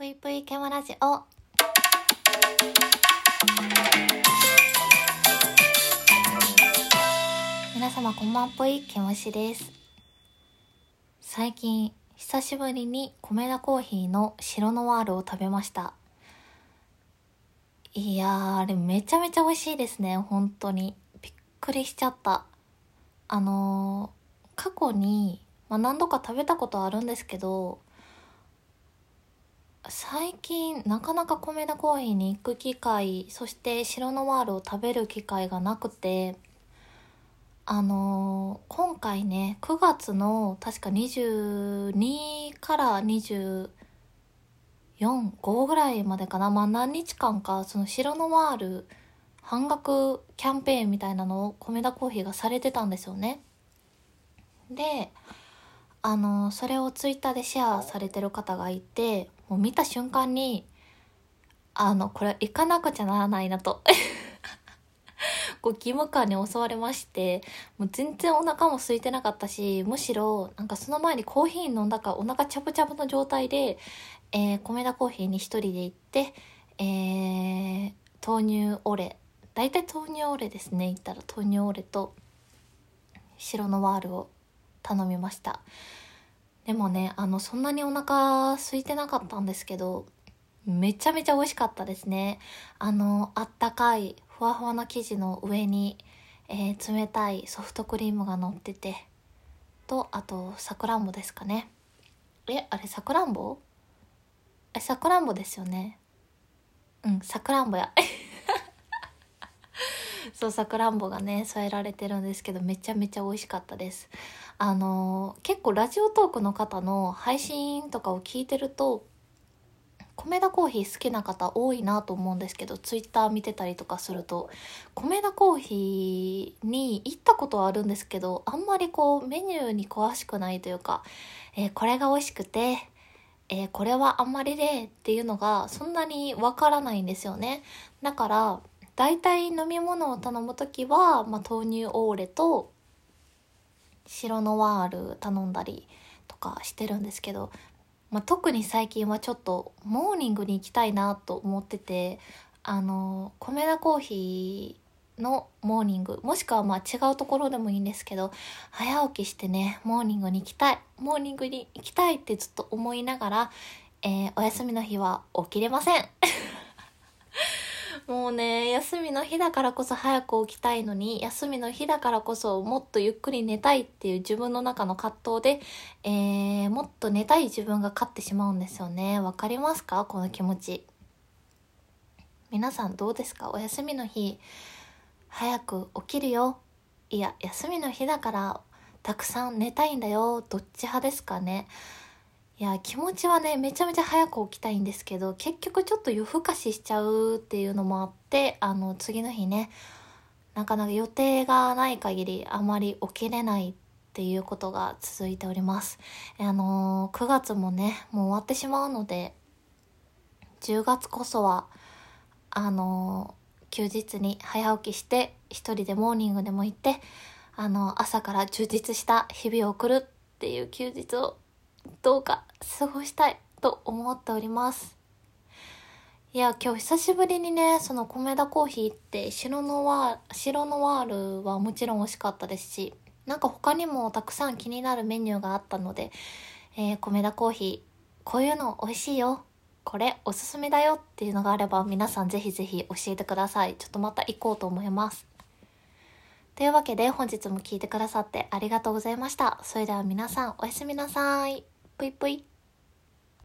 ぷいぷいケモラジオ。皆様こんばんぽい、ケモシです。最近、久しぶりに米田コーヒーの白ノワールを食べました。いやー、あれめちゃめちゃ美味しいですね、本当に。びっくりしちゃった。あのー、過去に、まあ、何度か食べたことあるんですけど、最近なかなか米田コーヒーに行く機会そして白ノワールを食べる機会がなくてあのー今回ね9月の確か22から245ぐらいまでかなまあ何日間かその白ノワール半額キャンペーンみたいなのを米田コーヒーがされてたんですよね。であのそれをツイッターでシェアされてる方がいてもう見た瞬間にあのこれ行かなくちゃならないなと。こう義務感に襲われましてもう全然お腹も空いてなかったしむしろなんかその前にコーヒー飲んだからお腹チャブチャブの状態で、えー、米田コーヒーに一人で行って、えー、豆乳オレ。大体豆乳オレですね行ったら。豆乳オレと白のワールを頼みました。でもねあのそんなにお腹空いてなかったんですけどめちゃめちゃ美味しかったですね。あのあったかいふわふわな生地の上に、えー冷たいソフトクリームが乗っててとあとさくらんぼですかね。えあれさくらんぼ？えさくらんぼですよね。うんさくらんぼや。そうさくらんぼがね添えられてるんですけどめちゃめちゃ美味しかったです。あの結構ラジオトークの方の配信とかを聞いてると米田コーヒー好きな方多いなと思うんですけどツイッター見てたりとかすると米田コーヒーに行ったことはあるんですけどあんまりこうメニューに詳しくないというか、えーこれが美味しくて、えーこれはあんまりでっていうのがそんなにわからないんですよね。だから大体飲み物を頼む時は、まあ、豆乳オーレとシロノワール頼んだりとかしてるんですけど、まあ、特に最近はちょっとモーニングに行きたいなと思っててあのコメダコーヒーのモーニングもしくはまあ違うところでもいいんですけど早起きしてねモーニングに行きたいモーニングに行きたいってずっと思いながら、えーお休みの日は起きれません。もうね休みの日だからこそ早く起きたいのに休みの日だからこそもっとゆっくり寝たいっていう自分の中の葛藤で、えーもっと寝たい自分が勝ってしまうんですよね。わかりますか？この気持ち。皆さんどうですか？お休みの日早く起きるよ。いや休みの日だからたくさん寝たいんだよ。どっち派ですかね？いや気持ちはねめちゃめちゃ早く起きたいんですけど結局ちょっと夜更かししちゃうっていうのもあってあの次の日ねなかなか予定がない限りあまり起きれないっていうことが続いております。あのー9月もねもう終わってしまうので10月こそはあのー休日に早起きして一人でモーニングでも行ってあの朝から充実した日々を送るっていう休日をどうか過ごしたいと思っております。いや今日久しぶりにねその米田コーヒーって白ノワール白ノワールはもちろん美味しかったですしなんか他にもたくさん気になるメニューがあったので、えー米田コーヒーこういうの美味しいよ。これおすすめだよっていうのがあれば皆さんぜひぜひ教えてください。ちょっとまた行こうと思います。というわけで本日も聞いてくださってありがとうございました。それでは皆さんおやすみなさい。ぷいぷい